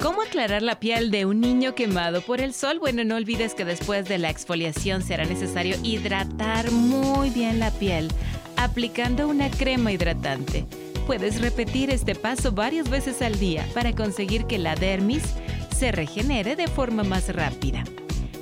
¿Cómo aclarar la piel de un niño quemado por el sol? Bueno, no olvides que después de la exfoliación será necesario hidratar muy bien la piel aplicando una crema hidratante. Puedes repetir este paso varias veces al día para conseguir que la dermis se regenere de forma más rápida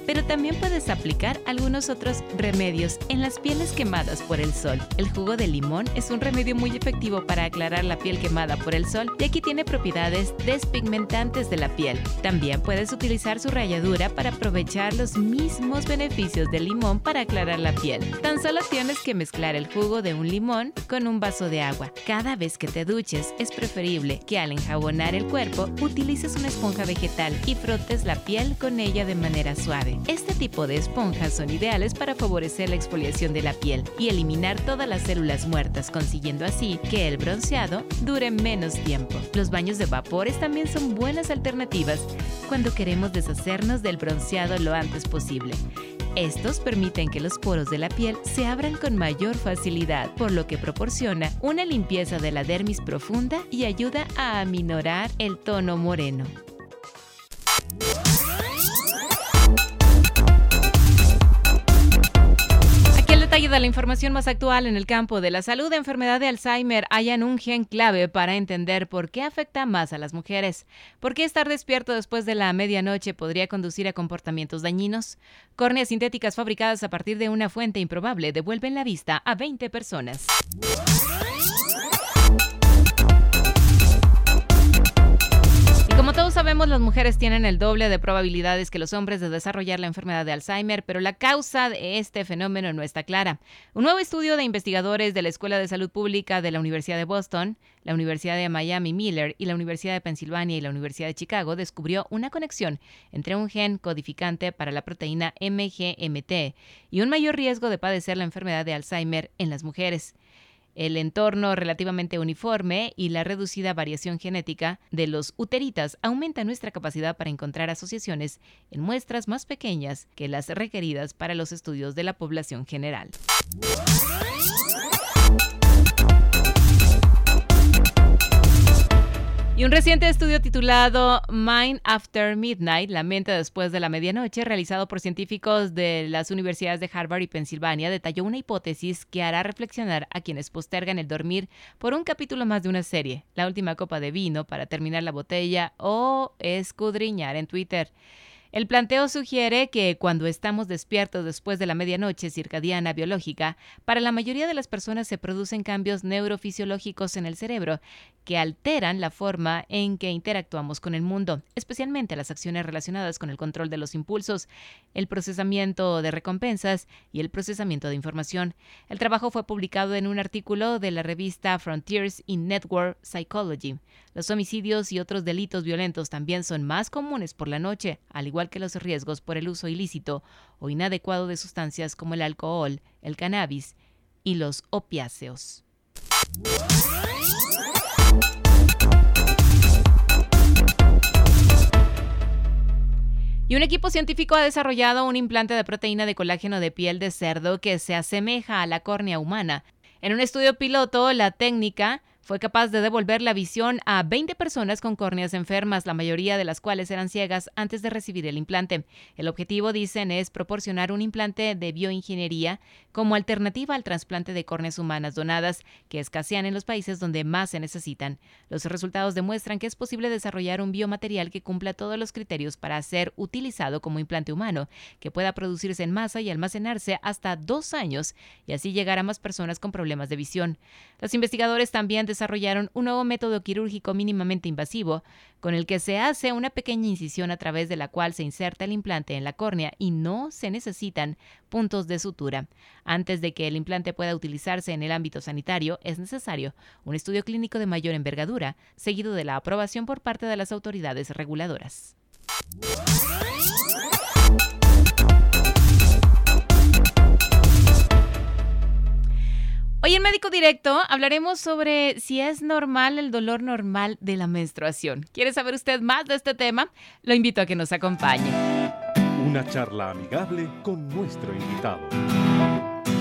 pero también puedes aplicar algunos otros remedios en las pieles quemadas por el sol. El jugo de limón es un remedio muy efectivo para aclarar la piel quemada por el sol y aquí tiene propiedades despigmentantes de la piel. También puedes utilizar su ralladura para aprovechar los mismos beneficios del limón para aclarar la piel. Tan solo tienes que mezclar el jugo de un limón con un vaso de agua. Cada vez que te duches es preferible que al enjabonar el cuerpo utilices una esponja vegetal y frotes la piel con ella de manera suave. Este tipo de esponjas son ideales para favorecer la exfoliación de la piel y eliminar todas las células muertas, consiguiendo así que el bronceado dure menos tiempo. Los baños de vapores también son buenas alternativas cuando queremos deshacernos del bronceado lo antes posible. Estos permiten que los poros de la piel se abran con mayor facilidad, por lo que proporciona una limpieza de la dermis profunda y ayuda a aminorar el tono moreno. De la información más actual en el campo de la salud, enfermedad de Alzheimer hayan un gen clave para entender por qué afecta más a las mujeres. ¿Por qué estar despierto después de la medianoche podría conducir a comportamientos dañinos? Córneas sintéticas fabricadas a partir de una fuente improbable devuelven la vista a 20 personas. Todos sabemos, las mujeres tienen el doble de probabilidades que los hombres de desarrollar la enfermedad de Alzheimer, pero la causa de este fenómeno no está clara. Un nuevo estudio de investigadores de la Escuela de Salud Pública de la Universidad de Boston, la Universidad de Miami Miller y la Universidad de Pensilvania y la Universidad de Chicago descubrió una conexión entre un gen codificante para la proteína MGMT y un mayor riesgo de padecer la enfermedad de Alzheimer en las mujeres el entorno relativamente uniforme y la reducida variación genética de los uteritas aumenta nuestra capacidad para encontrar asociaciones en muestras más pequeñas que las requeridas para los estudios de la población general. Y un reciente estudio titulado Mind After Midnight, la mente después de la medianoche, realizado por científicos de las universidades de Harvard y Pensilvania, detalló una hipótesis que hará reflexionar a quienes postergan el dormir por un capítulo más de una serie, la última copa de vino para terminar la botella o escudriñar en Twitter. El planteo sugiere que cuando estamos despiertos después de la medianoche circadiana biológica, para la mayoría de las personas se producen cambios neurofisiológicos en el cerebro que alteran la forma en que interactuamos con el mundo, especialmente las acciones relacionadas con el control de los impulsos, el procesamiento de recompensas y el procesamiento de información. El trabajo fue publicado en un artículo de la revista Frontiers in Network Psychology. Los homicidios y otros delitos violentos también son más comunes por la noche, al igual que los riesgos por el uso ilícito o inadecuado de sustancias como el alcohol, el cannabis y los opiáceos. Y un equipo científico ha desarrollado un implante de proteína de colágeno de piel de cerdo que se asemeja a la córnea humana. En un estudio piloto, la técnica fue capaz de devolver la visión a 20 personas con córneas enfermas, la mayoría de las cuales eran ciegas antes de recibir el implante. El objetivo, dicen, es proporcionar un implante de bioingeniería como alternativa al trasplante de córneas humanas donadas, que escasean en los países donde más se necesitan. Los resultados demuestran que es posible desarrollar un biomaterial que cumpla todos los criterios para ser utilizado como implante humano, que pueda producirse en masa y almacenarse hasta dos años y así llegar a más personas con problemas de visión. Los investigadores también desarrollaron un nuevo método quirúrgico mínimamente invasivo, con el que se hace una pequeña incisión a través de la cual se inserta el implante en la córnea y no se necesitan puntos de sutura. Antes de que el implante pueda utilizarse en el ámbito sanitario, es necesario un estudio clínico de mayor envergadura, seguido de la aprobación por parte de las autoridades reguladoras. En Médico Directo hablaremos sobre si es normal el dolor normal de la menstruación. ¿Quiere saber usted más de este tema? Lo invito a que nos acompañe. Una charla amigable con nuestro invitado.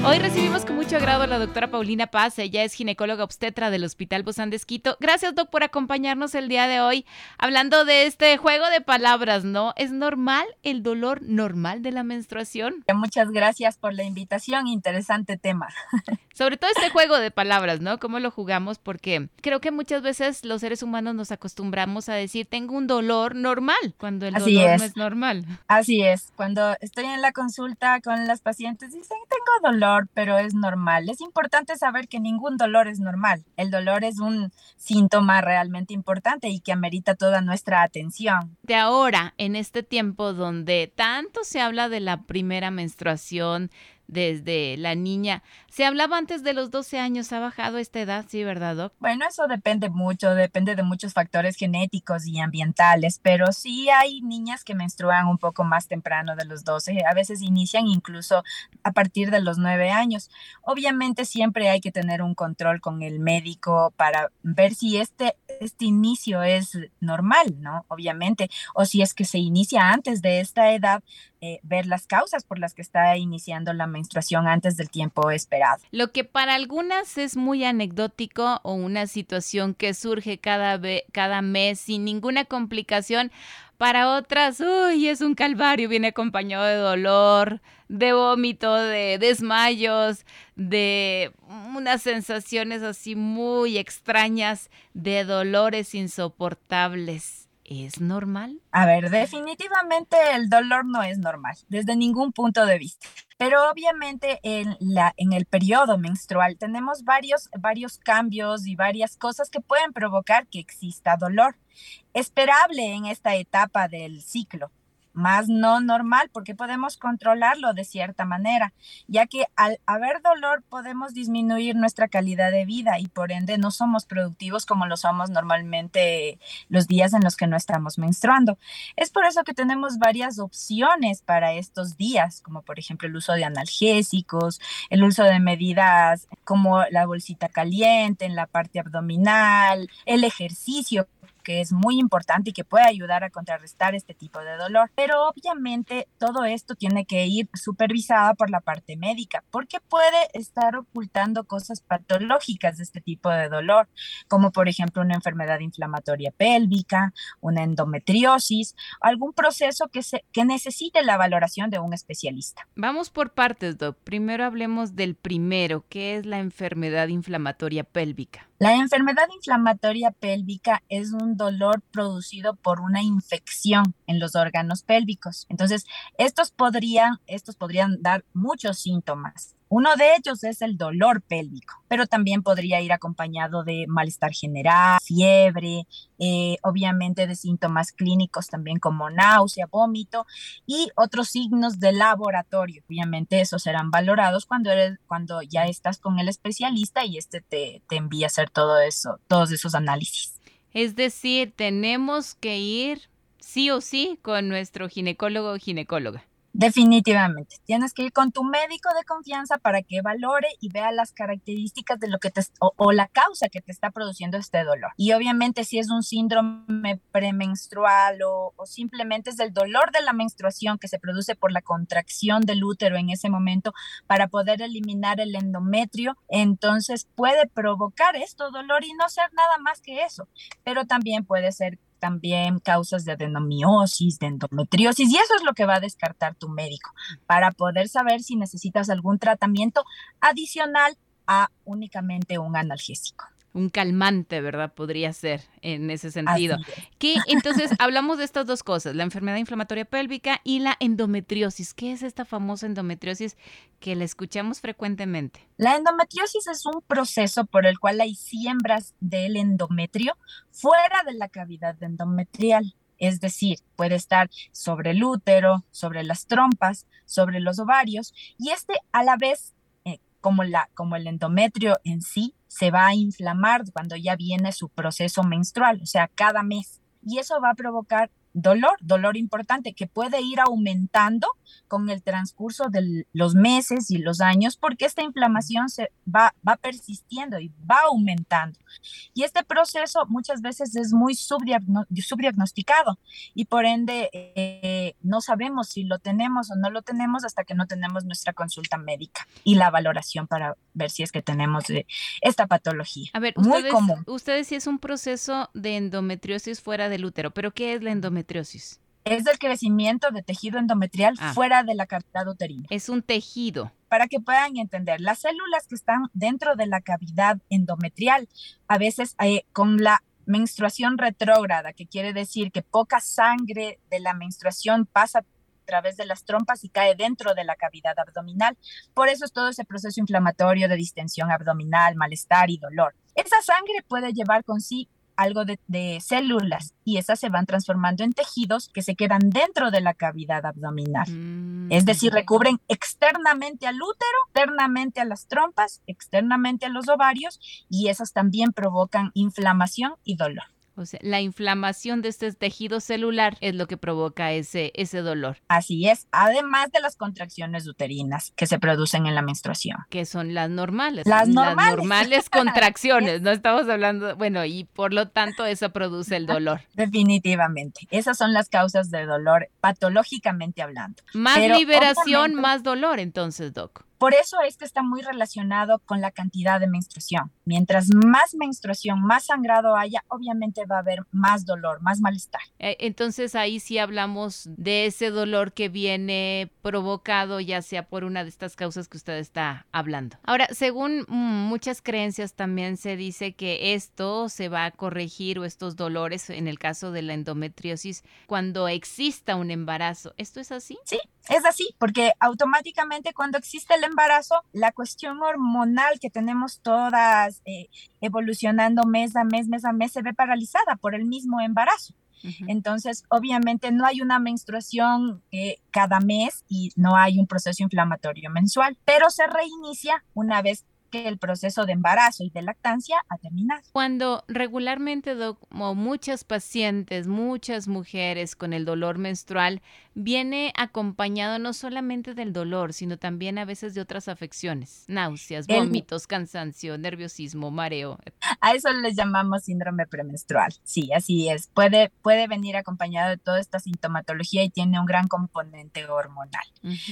Hoy recibimos con mucho agrado a la doctora Paulina Paz, ella es ginecóloga obstetra del Hospital Bozán de Gracias, doc, por acompañarnos el día de hoy hablando de este juego de palabras, ¿no? ¿Es normal el dolor normal de la menstruación? Muchas gracias por la invitación, interesante tema. Sobre todo este juego de palabras, ¿no? ¿Cómo lo jugamos? Porque creo que muchas veces los seres humanos nos acostumbramos a decir, tengo un dolor normal, cuando el dolor no es normal. Así es, cuando estoy en la consulta con las pacientes, dicen, tengo dolor pero es normal. Es importante saber que ningún dolor es normal. El dolor es un síntoma realmente importante y que amerita toda nuestra atención. De ahora, en este tiempo donde tanto se habla de la primera menstruación, desde la niña. Se hablaba antes de los 12 años, ¿ha bajado esta edad? Sí, ¿verdad, Doc? Bueno, eso depende mucho, depende de muchos factores genéticos y ambientales, pero sí hay niñas que menstruan un poco más temprano de los 12, a veces inician incluso a partir de los 9 años. Obviamente siempre hay que tener un control con el médico para ver si este, este inicio es normal, ¿no? Obviamente, o si es que se inicia antes de esta edad, eh, ver las causas por las que está iniciando la menstruación antes del tiempo esperado. Lo que para algunas es muy anecdótico o una situación que surge cada, cada mes sin ninguna complicación, para otras, uy, es un calvario, viene acompañado de dolor, de vómito, de desmayos, de unas sensaciones así muy extrañas, de dolores insoportables. ¿Es normal? A ver, definitivamente el dolor no es normal, desde ningún punto de vista. Pero obviamente en, la, en el periodo menstrual tenemos varios, varios cambios y varias cosas que pueden provocar que exista dolor. Esperable en esta etapa del ciclo más no normal porque podemos controlarlo de cierta manera, ya que al haber dolor podemos disminuir nuestra calidad de vida y por ende no somos productivos como lo somos normalmente los días en los que no estamos menstruando. Es por eso que tenemos varias opciones para estos días, como por ejemplo el uso de analgésicos, el uso de medidas como la bolsita caliente en la parte abdominal, el ejercicio que es muy importante y que puede ayudar a contrarrestar este tipo de dolor. Pero obviamente todo esto tiene que ir supervisada por la parte médica, porque puede estar ocultando cosas patológicas de este tipo de dolor, como por ejemplo una enfermedad inflamatoria pélvica, una endometriosis, algún proceso que, se, que necesite la valoración de un especialista. Vamos por partes, Doc. Primero hablemos del primero, que es la enfermedad inflamatoria pélvica. La enfermedad inflamatoria pélvica es un dolor producido por una infección en los órganos pélvicos. Entonces, estos podrían, estos podrían dar muchos síntomas. Uno de ellos es el dolor pélvico, pero también podría ir acompañado de malestar general, fiebre, eh, obviamente de síntomas clínicos también como náusea, vómito y otros signos de laboratorio. Obviamente esos serán valorados cuando, eres, cuando ya estás con el especialista y este te, te envía a hacer todo eso, todos esos análisis. Es decir, tenemos que ir sí o sí con nuestro ginecólogo o ginecóloga. Definitivamente. Tienes que ir con tu médico de confianza para que valore y vea las características de lo que te o, la causa que te está produciendo este dolor. Y obviamente si es un síndrome premenstrual o, o simplemente es el dolor de la menstruación que se produce por la contracción del útero en ese momento para poder eliminar el endometrio, entonces puede provocar esto dolor y no ser nada más que eso. Pero también puede ser también causas de adenomiosis, de endometriosis, y eso es lo que va a descartar tu médico para poder saber si necesitas algún tratamiento adicional a únicamente un analgésico un calmante, ¿verdad? Podría ser en ese sentido. Que entonces hablamos de estas dos cosas, la enfermedad inflamatoria pélvica y la endometriosis. ¿Qué es esta famosa endometriosis que la escuchamos frecuentemente? La endometriosis es un proceso por el cual hay siembras del endometrio fuera de la cavidad endometrial. Es decir, puede estar sobre el útero, sobre las trompas, sobre los ovarios, y este a la vez como, la, como el endometrio en sí se va a inflamar cuando ya viene su proceso menstrual, o sea, cada mes. Y eso va a provocar dolor, dolor importante que puede ir aumentando con el transcurso de los meses y los años porque esta inflamación se va, va persistiendo y va aumentando. Y este proceso muchas veces es muy subdiagnosticado y por ende eh, no sabemos si lo tenemos o no lo tenemos hasta que no tenemos nuestra consulta médica y la valoración para ver si es que tenemos esta patología. A ver, muy común. Ustedes si es un proceso de endometriosis fuera del útero, pero ¿qué es la endometriosis? Es el crecimiento de tejido endometrial ah. fuera de la cavidad uterina. Es un tejido. Para que puedan entender, las células que están dentro de la cavidad endometrial, a veces eh, con la menstruación retrógrada, que quiere decir que poca sangre de la menstruación pasa a través de las trompas y cae dentro de la cavidad abdominal. Por eso es todo ese proceso inflamatorio de distensión abdominal, malestar y dolor. Esa sangre puede llevar con sí algo de, células y esas se van transformando en tejidos que se quedan dentro de la cavidad abdominal. Mm. Es decir, recubren externamente al útero, externamente a las trompas, externamente a los ovarios y esas también provocan inflamación y dolor. O sea, la inflamación de este tejido celular es lo que provoca ese, ese dolor. Así es, además de las contracciones uterinas que se producen en la menstruación. Que son las normales. Las normales. contracciones, no estamos hablando, bueno, y por lo tanto eso produce el dolor. Definitivamente, esas son las causas de dolor patológicamente hablando. Más liberación, más dolor entonces, Doc. Por eso es que está muy relacionado con la cantidad de menstruación. Mientras más menstruación, más sangrado haya, obviamente va a haber más dolor, más malestar. Eh, entonces ahí sí hablamos de ese dolor que viene provocado ya sea por una de estas causas que usted está hablando. Ahora, según mm, muchas creencias también se dice que esto se va a corregir o estos dolores en el caso de la endometriosis cuando exista un embarazo. ¿Esto es así? Sí, es así, porque automáticamente cuando existe el embarazo, la cuestión hormonal que tenemos todas eh, evolucionando mes a mes, mes a mes, se ve paralizada por el mismo embarazo. Entonces, obviamente no hay una menstruación eh, cada mes y no hay un proceso inflamatorio mensual, pero se reinicia una vez que el proceso de embarazo y de lactancia ha terminado. Cuando regularmente, como muchas pacientes, muchas mujeres con el dolor menstrual, viene acompañado no solamente del dolor, sino también a veces de otras afecciones, náuseas, vómitos, cansancio, nerviosismo, mareo. A eso les llamamos síndrome premenstrual. Sí, así es. Puede, puede venir acompañado de toda esta sintomatología y tiene un gran componente hormonal.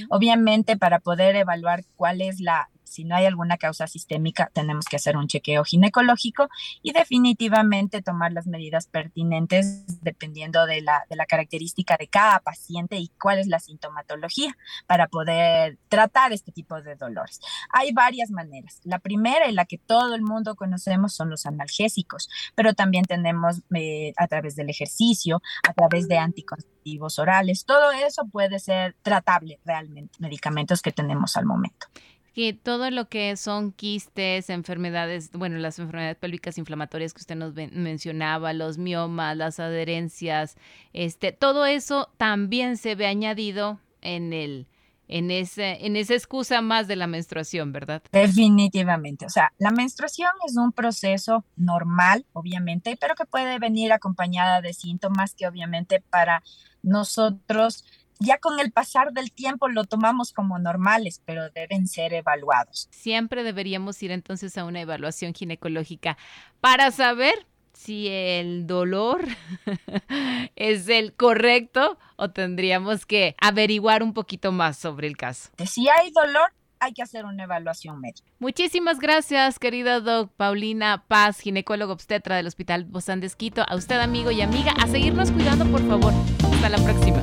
Obviamente, para poder evaluar cuál es la, si no hay alguna causa sistémica, tenemos que hacer un chequeo ginecológico y definitivamente tomar las medidas pertinentes dependiendo de la, de la característica de cada paciente y cuál es la sintomatología para poder tratar este tipo de dolores. Hay varias maneras. La primera y la que todo el mundo conocemos son los analgésicos, pero también tenemos eh, a través del ejercicio, a través de anticonceptivos orales, todo eso puede ser tratable realmente, medicamentos que tenemos al momento que todo lo que son quistes, enfermedades, bueno, las enfermedades pélvicas inflamatorias que usted nos mencionaba, los miomas, las adherencias, este, todo eso también se ve añadido en el en ese en esa excusa más de la menstruación, ¿verdad? Definitivamente, o sea, la menstruación es un proceso normal, obviamente, pero que puede venir acompañada de síntomas que obviamente para nosotros ya con el pasar del tiempo lo tomamos como normales, pero deben ser evaluados. Siempre deberíamos ir entonces a una evaluación ginecológica para saber si el dolor es el correcto o tendríamos que averiguar un poquito más sobre el caso. Si hay dolor, hay que hacer una evaluación médica. Muchísimas gracias, querida doc Paulina Paz, ginecólogo obstetra del Hospital Bozán de Esquito. A usted, amigo y amiga, a seguirnos cuidando, por favor. Hasta la próxima